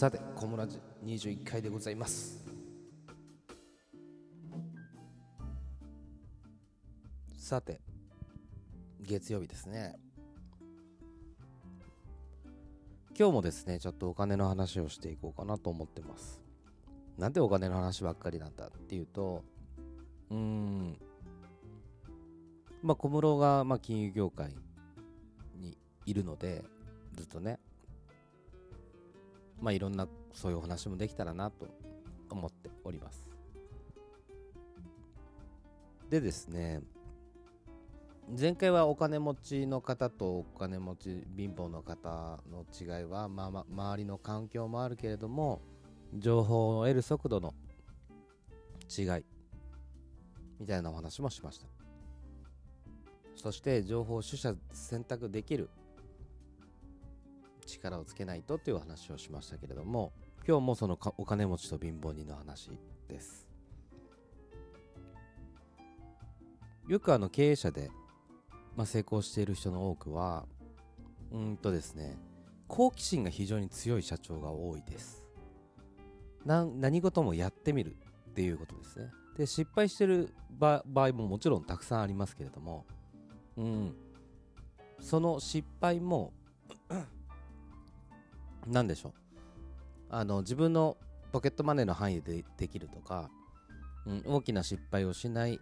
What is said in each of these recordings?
さて小村寺21回でございます。さて月曜日ですね。今日もですねちょっとお金の話をしていこうかなと思ってます。なんでお金の話ばっかりなんだっていうとうーんまあ小室がまあ金融業界にいるのでずっとねまあいろんなそういうお話もできたらなと思っております。でですね前回はお金持ちの方とお金持ち貧乏の方の違いは、まあまあ、周りの環境もあるけれども情報を得る速度の違いみたいなお話もしました。そして情報を取捨選択できる力をつけないとという話をしましたけれども今日もそのお金持ちと貧乏人の話です。よくあの経営者でまあ、成功している人の多くはうんとですね好奇心が非常に強い社長が多いです。何事もやってみるっていうことですね。で失敗してる場合ももちろんたくさんありますけれどもうん。その失敗も何でしょう？あの自分のポケットマネーの範囲でできるとか、うん、大きな失敗をしない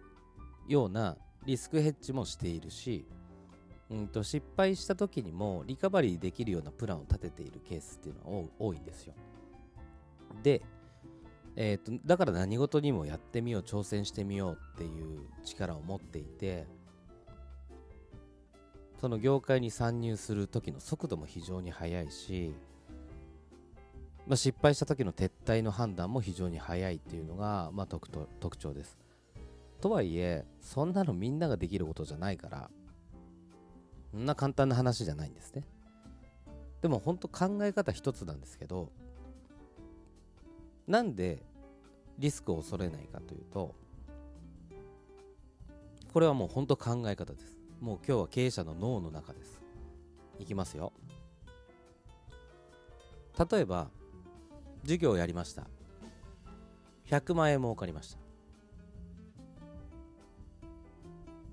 ようなリスクヘッジもしているし、うんと、失敗した時にもリカバリーできるようなプランを立てているケースっていうのは多いんですよ。で、えーと、だから何事にもやってみよう挑戦してみようっていう力を持っていてその業界に参入する時の速度も非常に速いし、まあ、失敗した時の撤退の判断も非常に速いっていうのが、まあ、特特徴です。とはいえそんなのみんなができることじゃないからそんな簡単な話じゃないんですね。でも本当考え方一つなんですけどなんでリスクを恐れないかというとこれはもう本当考え方です。もう今日は経営者の脳の中です。いきますよ。例えば授業をやりました。100万円儲かりました。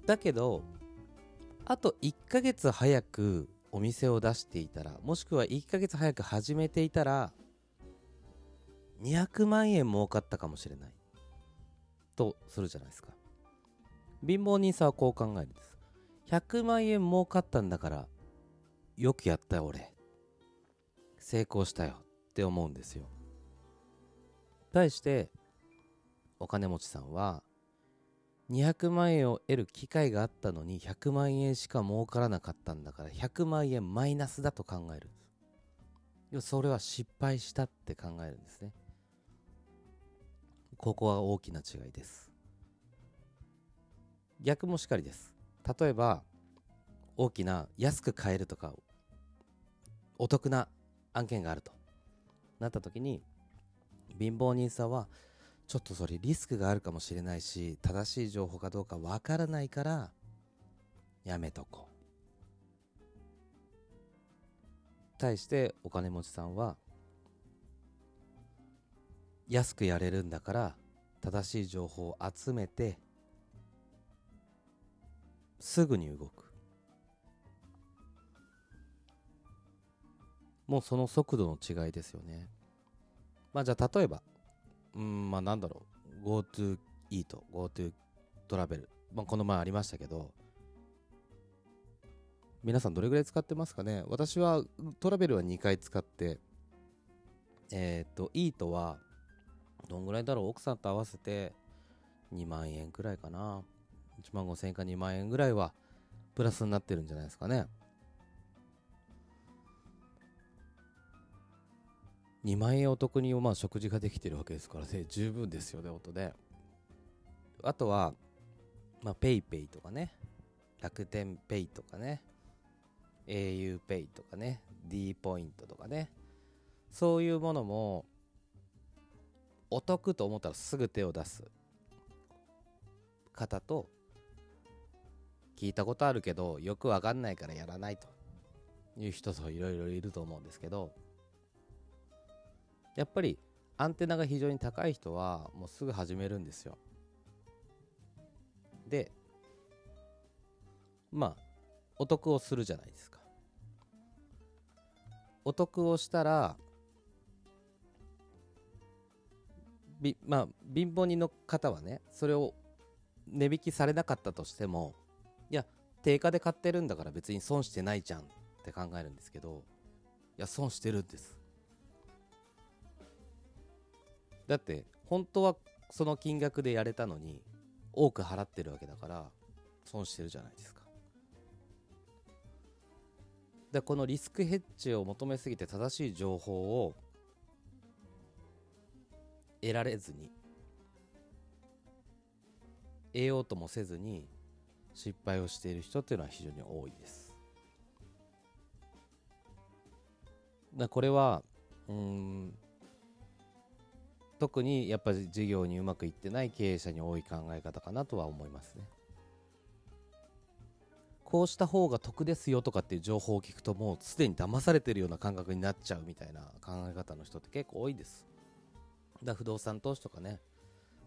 だけどあと1ヶ月早くお店を出していたらもしくは1ヶ月早く始めていたら200万円儲かったかもしれない。とするじゃないですか。貧乏人さんはこう考えるんです。100万円儲かったんだからよくやったよ俺。成功したよって思うんですよ。対してお金持ちさんは200万円を得る機会があったのに100万円しか儲からなかったんだから100万円マイナスだと考えるそれは失敗したって考えるんですね。ここは大きな違いです。逆もしかりです。例えば大きな安く買えるとかお得な案件があるとなった時に貧乏人さんはちょっとそれリスクがあるかもしれないし正しい情報かどうかわからないからやめとこう。対してお金持ちさんは安くやれるんだから正しい情報を集めてすぐに動く。もうその速度の違いですよね。まあじゃあ例えばうん、まあなんだろう、GoTo イート、GoTo トラベル、まあこの前ありましたけど、皆さんどれぐらい使ってますかね。私はトラベルは2回使って、えっ、ー、と、イートは、どんぐらいだろう。奥さんと合わせて2万円くらいかな。1万5千円か2万円ぐらいはプラスになってるんじゃないですかね。2万円お得にまあ食事ができてるわけですからね、十分ですよね、音で。あとは、まあ、PayPay とかね、楽天 Pay とかね、auPay とかね、D ポイントとかね、そういうものも、お得と思ったらすぐ手を出す。方と、聞いたことあるけど、よくわかんないからやらないと。いう人といろいろいると思うんですけど、やっぱりアンテナが非常に高い人はもうすぐ始めるんですよ。でまあお得をするじゃないですか。お得をしたらびまあ貧乏人の方はねそれを値引きされなかったとしてもいや定価で買ってるんだから別に損してないじゃんって考えるんですけどいや損してるんです。だって本当はその金額でやれたのに多く払ってるわけだから損してるじゃないですか。でこのリスクヘッジを求めすぎて正しい情報を得られずに得ようともせずに失敗をしている人っていうのは非常に多いです。だこれはうん特にやっぱり事業にうまくいってない経営者に多い考え方かなとは思いますね。こうした方が得ですよとかっていう情報を聞くともうすでに騙されてるような感覚になっちゃうみたいな考え方の人って結構多いです。だ不動産投資とかね。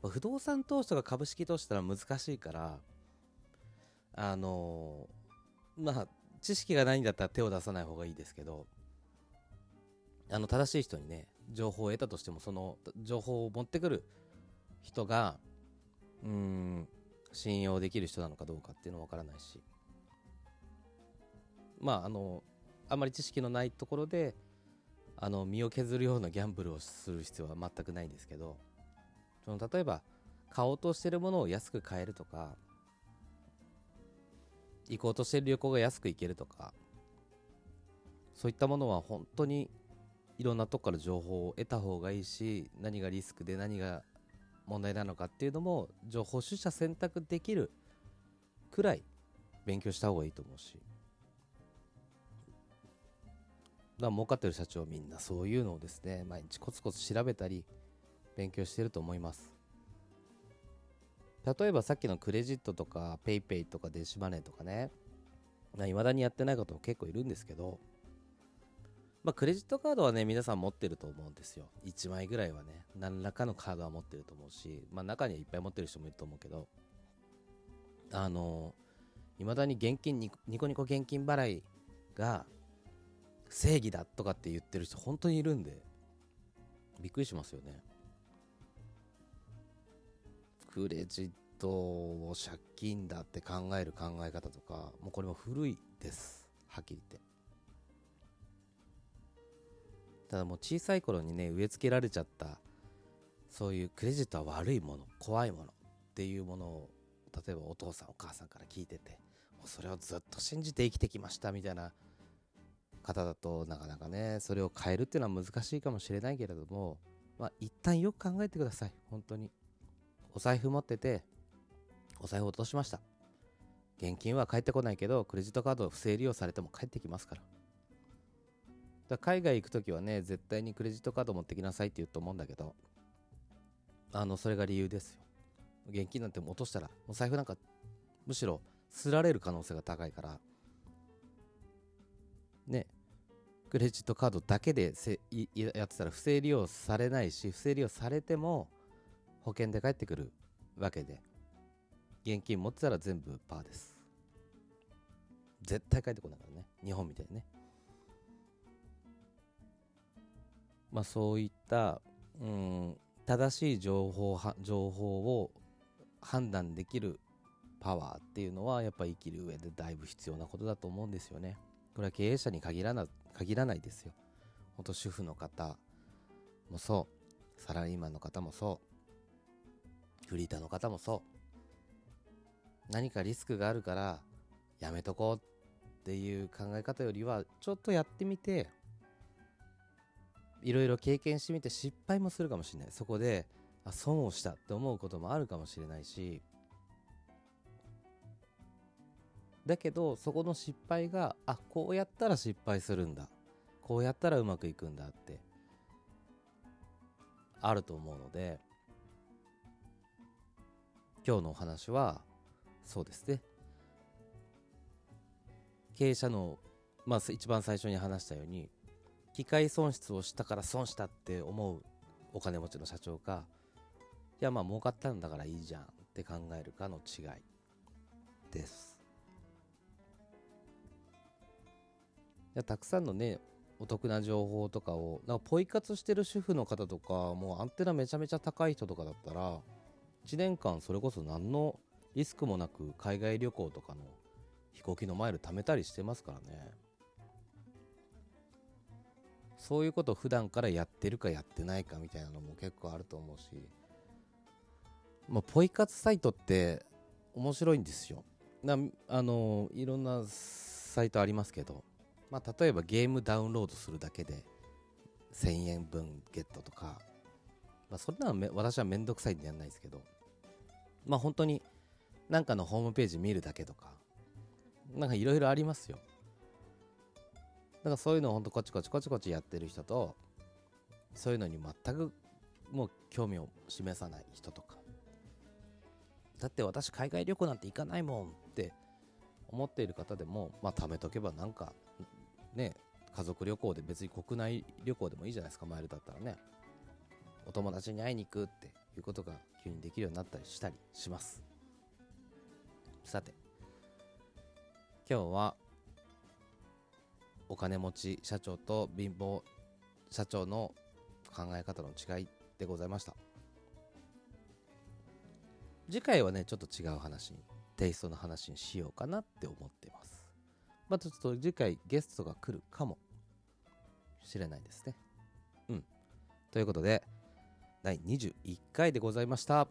不動産投資とか株式投資ったら難しいからあのまあ知識がないんだったら手を出さない方がいいですけどあの正しい人にね情報を得たとしてもその情報を持ってくる人がうん信用できる人なのかどうかっていうのは分からないし。まああのあまり知識のないところであの身を削るようなギャンブルをする必要は全くないんですけどその例えば買おうとしてるものを安く買えるとか行こうとしてる旅行が安く行けるとかそういったものは本当にいろんなとこから情報を得た方がいいし何がリスクで何が問題なのかっていうのも情報取捨選択できるくらい勉強した方がいいと思うし。だから儲かってる社長みんなそういうのをですね毎日コツコツ調べたり勉強してると思います。例えばさっきのクレジットとか PayPay とか電子マネーとかねいまだにやってない方も結構いるんですけどまあ、クレジットカードはね、皆さん持ってると思うんですよ。1枚ぐらいはね、何らかのカードは持ってると思うし、まあ、中にはいっぱい持ってる人もいると思うけど、あのいまだに現金ニコニコ現金払いが正義だとかって言ってる人本当にいるんで。びっくりしますよね。クレジットを借金だって考える考え方とかもうこれも古いです。はっきり言って。ただもう小さい頃にね植え付けられちゃったそういうクレジットは悪いもの怖いものっていうものを例えばお父さんお母さんから聞いててそれをずっと信じて生きてきましたみたいな方だとなかなかねそれを変えるっていうのは難しいかもしれないけれどもまあ一旦よく考えてください。本当に。お財布持っててお財布落としました。現金は返ってこないけどクレジットカード不正利用されても返ってきますから。だ海外行く時はね絶対にクレジットカード持ってきなさいって言うと思うんだけどあのそれが理由ですよ。現金なんて落としたらお財布なんかむしろすられる可能性が高いからねクレジットカードだけでせやってたら不正利用されないし不正利用されても保険で返ってくるわけで現金持ってたら全部パーです。絶対返ってこないからね日本みたいにね。まあそういったうん正しい情報情報を判断できるパワーっていうのはやっぱ生きる上でだいぶ必要なことだと思うんですよね。これは経営者に限らな限らないですよ。ほんと主婦の方もそう、サラリーマンの方もそう、フリーターの方もそう。何かリスクがあるからやめとこうっていう考え方よりはちょっとやってみていろいろ経験してみて失敗もするかもしれない。そこであ損をしたって思うこともあるかもしれないし。だけどそこの失敗があこうやったら失敗するんだ。こうやったらうまくいくんだってあると思うので。今日のお話はそうですね。経営者のまあ一番最初に話したように機械損失をしたから損したって思うお金持ちの社長かいやまあ儲かったんだからいいじゃんって考えるかの違いです。いやたくさんのねお得な情報とかをなんかポイ活してる主婦の方とかもうアンテナめちゃめちゃ高い人とかだったら1年間それこそ何のリスクもなく海外旅行とかの飛行機のマイル貯めたりしてますからね。そういうことを普段からやってるかやってないかみたいなのも結構あると思うしまあポイ活サイトって面白いんですよなあのいろんなサイトありますけどまあ、例えばゲームダウンロードするだけで1000円分ゲットとか、まあ、それならめ私はめんどくさいんでやんないですけど、まあ本当になんかのホームページ見るだけとか、なんかいろいろありますよ。だからそういうのをほんとこちこちこちこちやってる人と、そういうのに全くもう興味を示さない人とか。だって私海外旅行なんて行かないもんって思っている方でも、まあ貯めとけばなんかね家族旅行で別に国内旅行でもいいじゃないですかマイルだったらねお友達に会いに行くっていうことが急にできるようになったりしたりしますさて今日はお金持ち社長と貧乏社長の考え方の違いでございました次回はねちょっと違う話にテイストの話にしようかなって思ってますまたちょっと次回ゲストが来るかもしれないですね。うん。ということで、第21回でございました。